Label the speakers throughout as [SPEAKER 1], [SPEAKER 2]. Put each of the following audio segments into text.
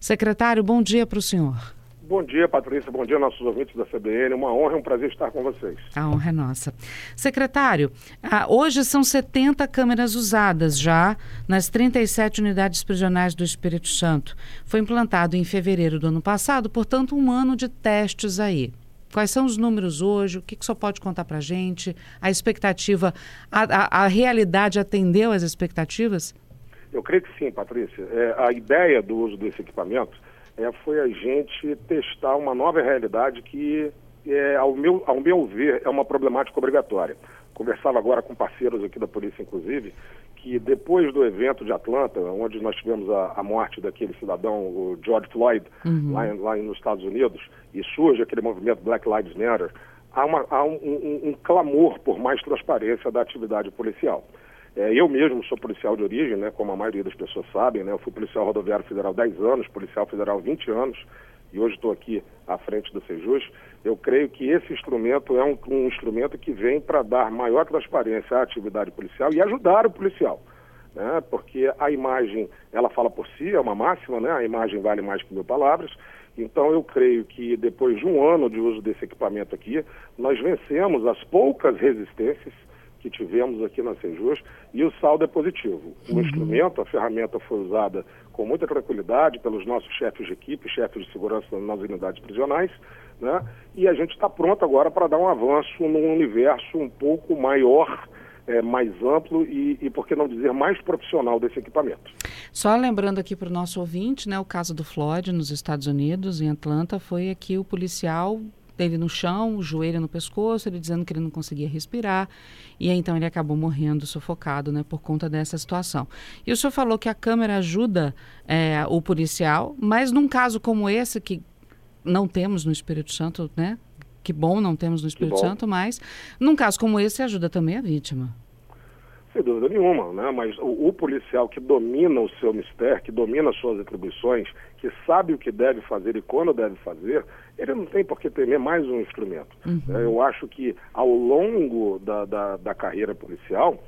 [SPEAKER 1] Secretário, bom dia para o senhor.
[SPEAKER 2] Bom dia, Patrícia. Bom dia, nossos ouvintes da CBN. Uma honra e um prazer estar com vocês.
[SPEAKER 1] A honra é nossa. Secretário, ah, hoje são 70 câmeras usadas já nas 37 unidades prisionais do Espírito Santo. Foi implantado em fevereiro do ano passado, portanto, um ano de testes aí. Quais são os números hoje? O que, que o senhor pode contar para a gente? A expectativa, a, a, a realidade atendeu às expectativas?
[SPEAKER 2] Eu creio que sim, Patrícia. É, a ideia do uso desse equipamento é, foi a gente testar uma nova realidade que, é, ao, meu, ao meu ver, é uma problemática obrigatória. Conversava agora com parceiros aqui da polícia, inclusive, que depois do evento de Atlanta, onde nós tivemos a, a morte daquele cidadão, o George Floyd, uhum. lá, lá nos Estados Unidos, e surge aquele movimento Black Lives Matter, há, uma, há um, um, um clamor por mais transparência da atividade policial. É, eu mesmo sou policial de origem, né, como a maioria das pessoas sabem, né, eu fui policial rodoviário federal 10 anos, policial federal 20 anos, e hoje estou aqui à frente do Sejus. Eu creio que esse instrumento é um, um instrumento que vem para dar maior transparência à atividade policial e ajudar o policial. Né, porque a imagem, ela fala por si, é uma máxima, né, a imagem vale mais que mil palavras, então, eu creio que depois de um ano de uso desse equipamento aqui, nós vencemos as poucas resistências que tivemos aqui na Sejus e o saldo é positivo. O uhum. instrumento, a ferramenta foi usada com muita tranquilidade pelos nossos chefes de equipe, chefes de segurança nas unidades prisionais, né? E a gente está pronto agora para dar um avanço num universo um pouco maior, é, mais amplo e, e, por que não dizer, mais profissional desse equipamento.
[SPEAKER 1] Só lembrando aqui para o nosso ouvinte, né, o caso do Floyd nos Estados Unidos, em Atlanta, foi aqui o policial ele no chão, o joelho no pescoço, ele dizendo que ele não conseguia respirar, e aí, então ele acabou morrendo sufocado, né, por conta dessa situação. E o senhor falou que a câmera ajuda é, o policial, mas num caso como esse, que não temos no Espírito Santo, né, que bom não temos no Espírito Santo, mas num caso como esse ajuda também a vítima.
[SPEAKER 2] Sem dúvida nenhuma, né? mas o, o, policial que domina o seu mistério, que domina as suas atribuições, que sabe o que deve fazer e quando deve fazer, ele não tem por que temer mais um instrumento. Uhum. É, eu acho que ao longo da, da, da carreira policial,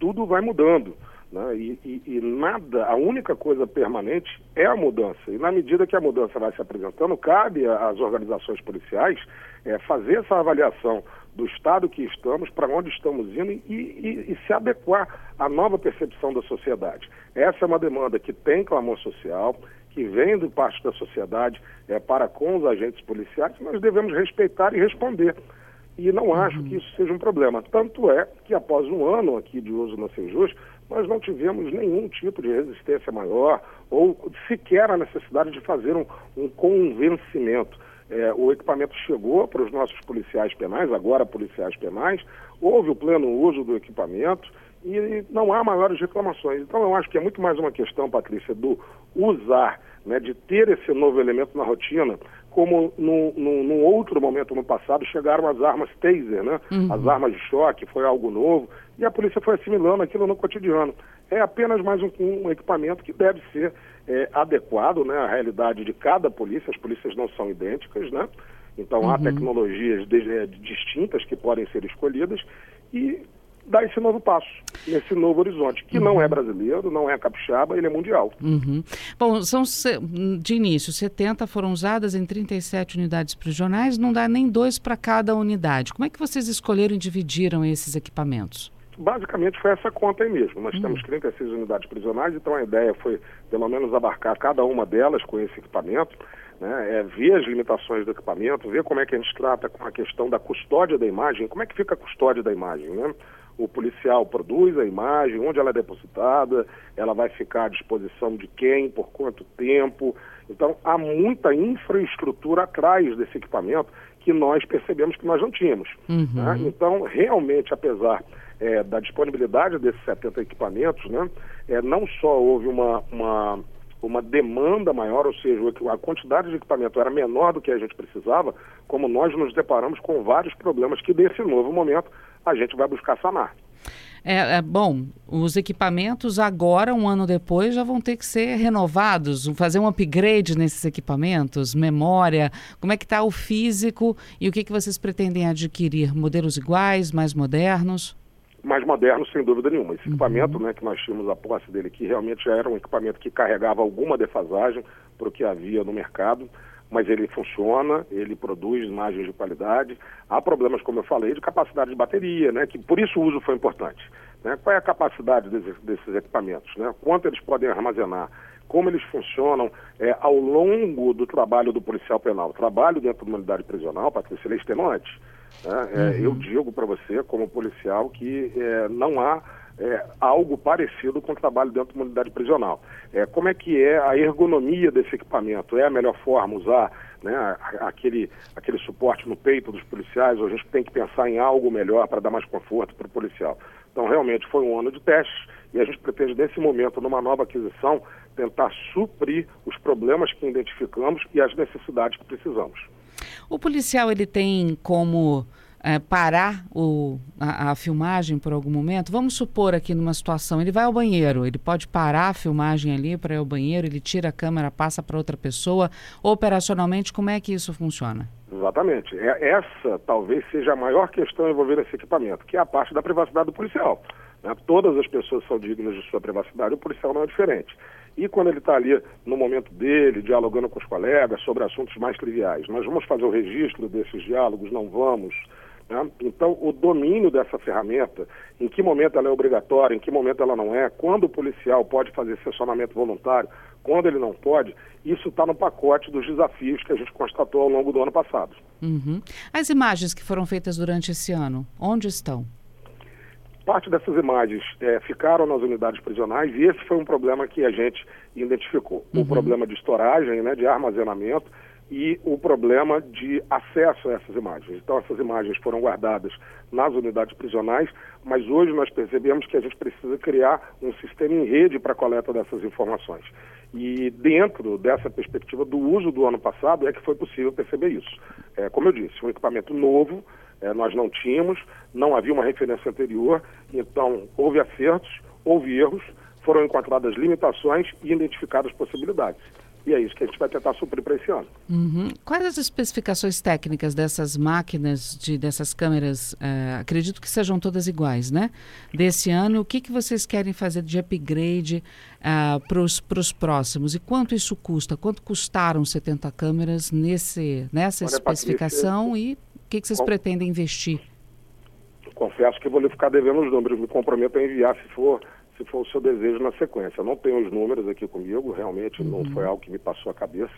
[SPEAKER 2] tudo vai mudando. Né? E, e, e, nada, a única coisa permanente é a mudança. E na medida que a mudança vai se apresentando, cabe às organizações policiais é, fazer essa avaliação do estado que estamos, para onde estamos indo e, e, e, se adequar à nova percepção da sociedade. Essa é uma demanda que tem clamor social, que vem de parte da sociedade é, para com os agentes policiais, nós devemos respeitar e responder. E não acho uhum. que isso seja um problema. Tanto é que após um ano aqui de uso na Sejus, nós não tivemos nenhum tipo de resistência maior ou sequer a necessidade de fazer um, um convencimento. É, o equipamento chegou para os nossos policiais penais, agora policiais penais, houve o pleno uso do equipamento e não há maiores reclamações. Então eu acho que é muito mais uma questão, Patrícia, do usar, né, de ter esse novo elemento na rotina, como num outro momento no passado chegaram as armas taser, né? Uhum. As armas de choque, foi algo novo, e a polícia foi assimilando aquilo no cotidiano. É apenas mais um, um equipamento que deve ser é, adequado né, à realidade de cada polícia, as polícias não são idênticas, né? Então uhum. há tecnologias de, é, distintas que podem ser escolhidas e dar esse novo passo, nesse novo horizonte, que uhum. não é brasileiro, não é capixaba, ele é mundial.
[SPEAKER 1] Uhum. Bom, são de início, 70 foram usadas em 37 unidades prisionais, não dá nem dois para cada unidade. Como é que vocês escolheram e dividiram esses equipamentos?
[SPEAKER 2] basicamente foi essa conta aí mesmo. Nós uhum. temos 36 unidades prisionais, então a ideia foi pelo menos abarcar cada uma delas com esse equipamento, né? é, ver as limitações do equipamento, ver como é que a gente trata com a questão da custódia da imagem, como é que fica a custódia da imagem, né? O policial produz a imagem, onde ela é depositada, ela vai ficar à disposição de quem, por quanto tempo. Então, há muita infraestrutura atrás desse equipamento que nós percebemos que nós não tínhamos. Uhum. Né? Então, realmente, apesar é, da disponibilidade desses 70 equipamentos, né, é, não só houve uma, uma, uma demanda maior, ou seja, a quantidade de equipamento era menor do que a gente precisava, como nós nos deparamos com vários problemas que, nesse novo momento, a gente vai buscar sanar.
[SPEAKER 1] É, é, bom, os equipamentos agora, um ano depois, já vão ter que ser renovados, fazer um upgrade nesses equipamentos, memória, como é que está o físico e o que, que vocês pretendem adquirir? Modelos iguais, mais modernos?
[SPEAKER 2] mais moderno, sem dúvida nenhuma. Esse uhum. equipamento né, que nós tínhamos a posse dele aqui realmente já era um equipamento que carregava alguma defasagem para o que havia no mercado, mas ele funciona, ele produz imagens de qualidade. Há problemas, como eu falei, de capacidade de bateria, né, que por isso o uso foi importante. Né? Qual é a capacidade desses, desses equipamentos? Né? Quanto eles podem armazenar? Como eles funcionam é, ao longo do trabalho do policial penal? O trabalho dentro de uma unidade prisional, Patrícia, ele é extenuante. Né? É, uhum. Eu digo para você, como policial, que é, não há é, algo parecido com o trabalho dentro de uma unidade prisional. É, como é que é a ergonomia desse equipamento? É a melhor forma usar né, aquele, aquele suporte no peito dos policiais ou a gente tem que pensar em algo melhor para dar mais conforto para o policial? Então, realmente foi um ano de testes e a gente pretende, nesse momento, numa nova aquisição, tentar suprir os problemas que identificamos e as necessidades que precisamos.
[SPEAKER 1] O policial ele tem como é, parar o, a, a, filmagem por algum momento? Vamos supor aqui numa situação, ele vai ao banheiro, ele pode parar a filmagem ali para ir ao banheiro, ele tira a câmera, passa para outra pessoa. Operacionalmente, como é que isso funciona?
[SPEAKER 2] Exatamente. É, essa talvez seja a maior questão envolvendo esse equipamento, que é a parte da privacidade do policial. Né? Todas as pessoas são dignas de sua privacidade, o policial não é diferente. E quando ele está ali no momento dele, dialogando com os colegas sobre assuntos mais triviais, nós vamos fazer o registro desses diálogos, não vamos. Né? Então, o domínio dessa ferramenta, em que momento ela é obrigatória, em que momento ela não é, quando o policial pode fazer sessionamento voluntário, quando ele não pode, isso está no pacote dos desafios que a gente constatou ao longo do ano passado.
[SPEAKER 1] Uhum. As imagens que foram feitas durante esse ano, onde estão?
[SPEAKER 2] Parte dessas imagens é, ficaram nas unidades prisionais e esse foi um problema que a gente identificou. Uhum. O problema de storagem, né, de armazenamento e o problema de acesso a essas imagens. Então, essas imagens foram guardadas nas unidades prisionais, mas hoje nós percebemos que a gente precisa criar um sistema em rede para a coleta dessas informações. E dentro dessa perspectiva do uso do ano passado é que foi possível perceber isso. É, como eu disse, um equipamento novo, é, nós não tínhamos, não havia uma referência anterior, então houve acertos, houve erros, foram encontradas limitações e identificadas possibilidades. E é isso que a gente vai tentar suprir para esse ano.
[SPEAKER 1] Uhum. Quais as especificações técnicas dessas máquinas, de, dessas câmeras? Uh, acredito que sejam todas iguais, né? Desse ano, o que, que vocês querem fazer de upgrade uh, para os próximos? E quanto isso custa? Quanto custaram 70 câmeras nesse, nessa Olha, especificação Patrícia, e que, que vocês Com... pretendem investir?
[SPEAKER 2] Confesso que vou lhe ficar devendo os números. Me comprometo a enviar se for, se for o seu desejo na sequência. Eu não tenho os números aqui comigo, realmente uhum. não foi algo que me passou a cabeça.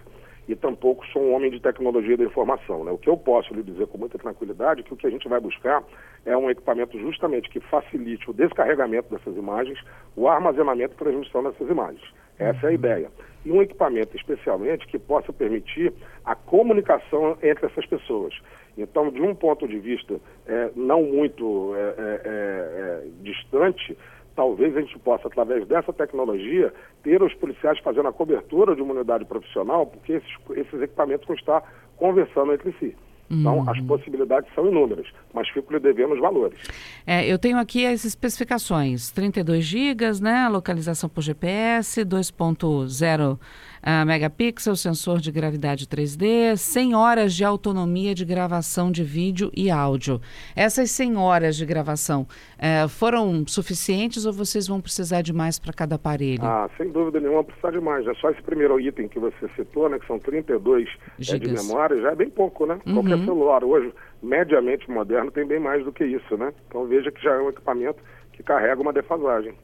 [SPEAKER 2] E tampouco sou um homem de tecnologia da informação. Né? O que eu posso lhe dizer com muita tranquilidade é que o que a gente vai buscar é um equipamento justamente que facilite o descarregamento dessas imagens, o armazenamento e transmissão dessas imagens. Essa é a ideia. E um equipamento especialmente que possa permitir a comunicação entre essas pessoas. Então, de um ponto de vista é, não muito é, é, é, é, distante, talvez a gente possa, através dessa tecnologia, ter os policiais fazendo a cobertura de uma unidade profissional, porque esses, esses equipamentos vão estar conversando entre si. Então, uhum. as possibilidades são inúmeras, mas fico lhe devendo os valores.
[SPEAKER 1] É, eu tenho aqui as especificações: 32 GB, né? Localização por GPS, 2.0 uh, megapixel, sensor de gravidade 3D, 100 horas de autonomia de gravação de vídeo e áudio. Essas 100 horas de gravação uh, foram suficientes ou vocês vão precisar de mais para cada aparelho?
[SPEAKER 2] Ah, sem dúvida nenhuma, precisar de mais. É só esse primeiro item que você citou, né, que são 32 é, de memória, já é bem pouco, né? Uhum. Qualquer celular hoje, mediamente moderno, tem bem mais do que isso, né? Então veja que já é um equipamento que carrega uma defasagem.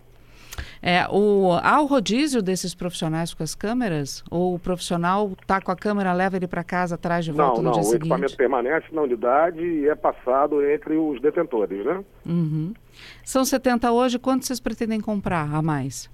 [SPEAKER 1] É, o, há o rodízio desses profissionais com as câmeras? Ou o profissional está com a câmera, leva ele para casa, traz de volta
[SPEAKER 2] não,
[SPEAKER 1] no
[SPEAKER 2] não,
[SPEAKER 1] dia seguinte?
[SPEAKER 2] Não, o equipamento permanece na unidade e é passado entre os detentores, né?
[SPEAKER 1] Uhum. São 70 hoje, quanto vocês pretendem comprar a mais?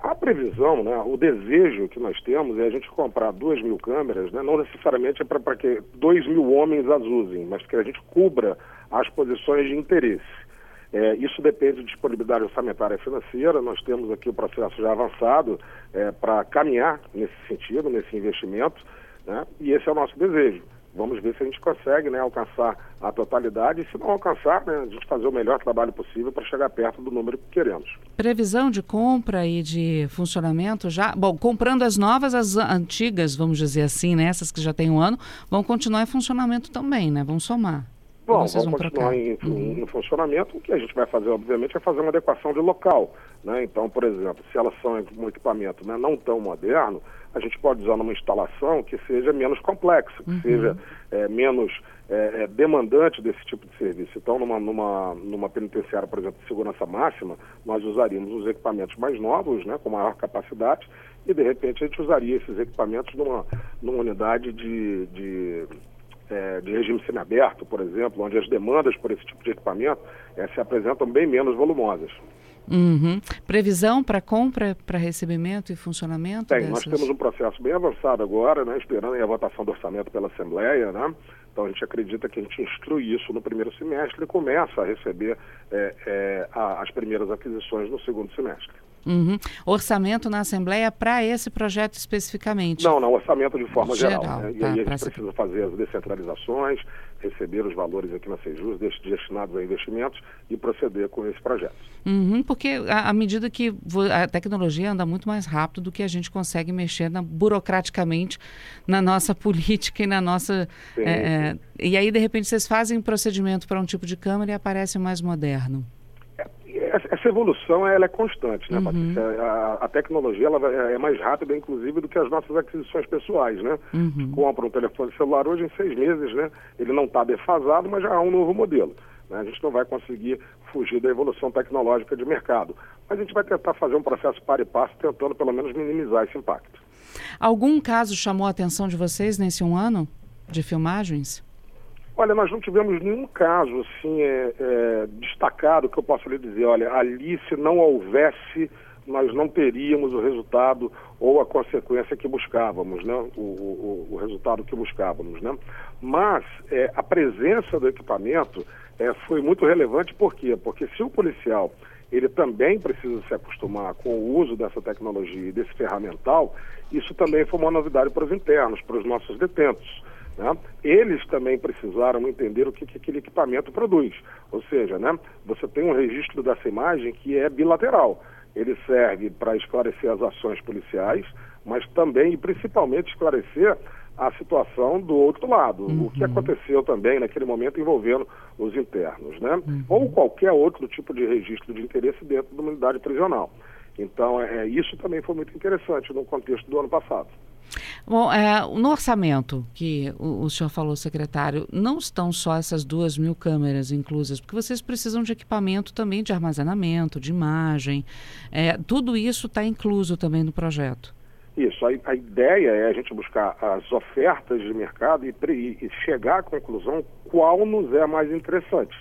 [SPEAKER 2] A previsão, né, o desejo que nós temos é a gente comprar duas mil câmeras, né, não necessariamente é para que dois mil homens as usem, mas que a gente cubra as posições de interesse. É, isso depende de disponibilidade orçamentária e financeira. Nós temos aqui o processo já avançado é, para caminhar nesse sentido, nesse investimento, né? e esse é o nosso desejo. Vamos ver se a gente consegue né, alcançar a totalidade e, se não alcançar, né, a gente fazer o melhor trabalho possível para chegar perto do número que queremos.
[SPEAKER 1] Previsão de compra e de funcionamento já. Bom, comprando as novas, as antigas, vamos dizer assim, né, essas que já têm um ano, vão continuar em funcionamento também, né? Vão somar.
[SPEAKER 2] Bom, vão continuar em, uhum. em, funcionamento. O que a gente vai fazer, obviamente, é fazer uma adequação de local. Né? Então, por exemplo, se elas são um equipamento né, não tão moderno, a gente pode usar numa instalação que seja menos complexa, que uhum. seja é, menos é, é, demandante desse tipo de serviço. Então, numa, numa, numa penitenciária, por exemplo, de segurança máxima, nós usaríamos os equipamentos mais novos, né, com maior capacidade, e de repente a gente usaria esses equipamentos numa, numa unidade de, de é, de regime semiaberto, por exemplo, onde as demandas por esse tipo de equipamento é, se apresentam bem menos volumosas.
[SPEAKER 1] Uhum. Previsão para compra, para recebimento e funcionamento?
[SPEAKER 2] Tem, dessas? nós temos um processo bem avançado agora, né, esperando a votação do orçamento pela Assembleia, né? Então a gente acredita que a gente instrui isso no primeiro semestre e começa a receber é, é, a, as primeiras aquisições no segundo semestre.
[SPEAKER 1] Uhum. Orçamento na Assembleia para esse projeto especificamente?
[SPEAKER 2] Não, não, orçamento de forma geral. geral né? E tá, aí a gente precisa fazer as descentralizações, receber os valores aqui na Sejus destinados a investimentos e proceder com esse projeto.
[SPEAKER 1] Uhum, porque à medida que a tecnologia anda muito mais rápido do que a gente consegue mexer na, burocraticamente na nossa política e na nossa. Sim, é, é, e aí, de repente, vocês fazem procedimento para um tipo de câmara e aparece mais moderno
[SPEAKER 2] essa evolução ela é constante, né, uhum. Patrícia? A, a, tecnologia ela é mais rápida, inclusive, do que as nossas aquisições pessoais, né? Uhum. Compra um telefone celular hoje em seis meses, né? Ele não está defasado, mas já há um novo modelo. Né? A gente não vai conseguir fugir da evolução tecnológica de mercado. Mas a gente vai tentar fazer um processo para e passo, tentando pelo menos minimizar esse impacto.
[SPEAKER 1] Algum caso chamou a atenção de vocês nesse um ano de filmagens?
[SPEAKER 2] Olha, nós não tivemos nenhum caso assim é, é, destacado que eu possa lhe dizer, olha, ali se não houvesse, nós não teríamos o resultado ou a consequência que buscávamos, né? O, o, o resultado que buscávamos, né? Mas é, a presença do equipamento é, foi muito relevante, por quê? Porque se o policial ele também precisa se acostumar com o uso dessa tecnologia e desse ferramental, isso também foi uma novidade para os internos, para os nossos detentos. Né? Eles também precisaram entender o que, que, aquele equipamento produz. Ou seja, né, você tem um registro dessa imagem que é bilateral. Ele serve para esclarecer as ações policiais, mas também e principalmente esclarecer a situação do outro lado, uhum. o que uhum. aconteceu também naquele momento envolvendo os internos, né? Uhum. Ou qualquer outro tipo de registro de interesse dentro de uma unidade prisional. Então, é, isso também foi muito interessante no contexto do ano passado.
[SPEAKER 1] Bom, é, no orçamento que o, o, senhor falou, secretário, não estão só essas duas mil câmeras inclusas, porque vocês precisam de equipamento também de armazenamento, de imagem. É, tudo isso está incluso também no projeto.
[SPEAKER 2] Isso, a, a, ideia é a gente buscar as ofertas de mercado e, e chegar à conclusão qual nos é mais interessante.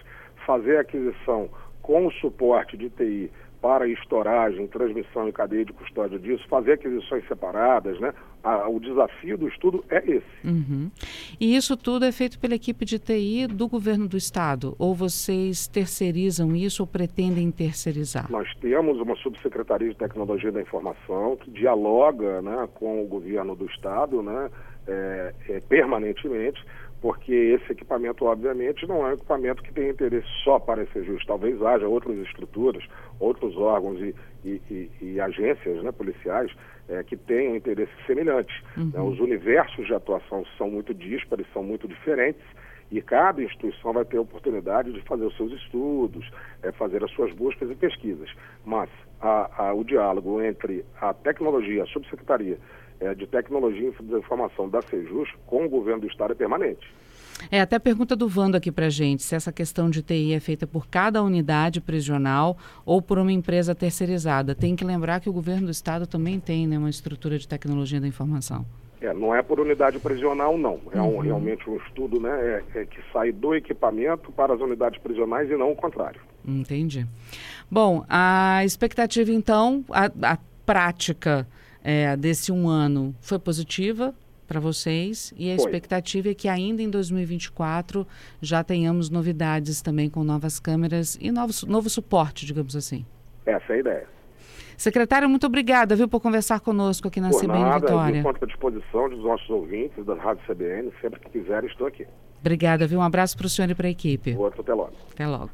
[SPEAKER 2] Fazer aquisição com o suporte de TI para estoragem, transmissão e cadeia de custódia disso, fazer aquisições separadas, né? A, o desafio do estudo é esse.
[SPEAKER 1] Uhum. E isso tudo é feito pela equipe de TI do governo do estado? Ou vocês terceirizam isso ou pretendem terceirizar?
[SPEAKER 2] Nós temos uma subsecretaria de tecnologia da informação que dialoga né, com o governo do estado né, é, é, permanentemente porque esse equipamento, obviamente, não é um equipamento que tem interesse só para esse justo. Talvez haja outras estruturas, outros órgãos e, e, e, e agências né, policiais é, que tenham interesses semelhantes. Uhum. Né? Os universos de atuação são muito díspares, são muito diferentes, e cada instituição vai ter a oportunidade de fazer os seus estudos, é, fazer as suas buscas e pesquisas. Mas a, a, o diálogo entre a tecnologia, a subsecretaria é, de Tecnologia e Informação da Sejus com o governo do Estado é permanente.
[SPEAKER 1] É, até a pergunta do Vando aqui para gente, se essa questão de TI é feita por cada unidade prisional ou por uma empresa terceirizada. Tem que lembrar que o governo do Estado também tem né, uma estrutura de tecnologia da informação.
[SPEAKER 2] É, não é por unidade prisional, não. É um, uhum. realmente um estudo né, é, é que sai do equipamento para as unidades prisionais e não o contrário.
[SPEAKER 1] Entendi. Bom, a expectativa, então, a, a prática é, desse um ano foi positiva para vocês e a foi. expectativa é que ainda em 2024 já tenhamos novidades também com novas câmeras e novo, novo suporte, digamos assim.
[SPEAKER 2] Essa é a ideia.
[SPEAKER 1] Secretário, muito obrigada, viu, por conversar conosco aqui na por CBN nada, Vitória.
[SPEAKER 2] Por à disposição dos nossos ouvintes da Rádio CBN, sempre que quiserem, estou aqui.
[SPEAKER 1] Obrigada, viu? Um abraço para o senhor e para a equipe.
[SPEAKER 2] Outro, até logo.
[SPEAKER 1] Até logo.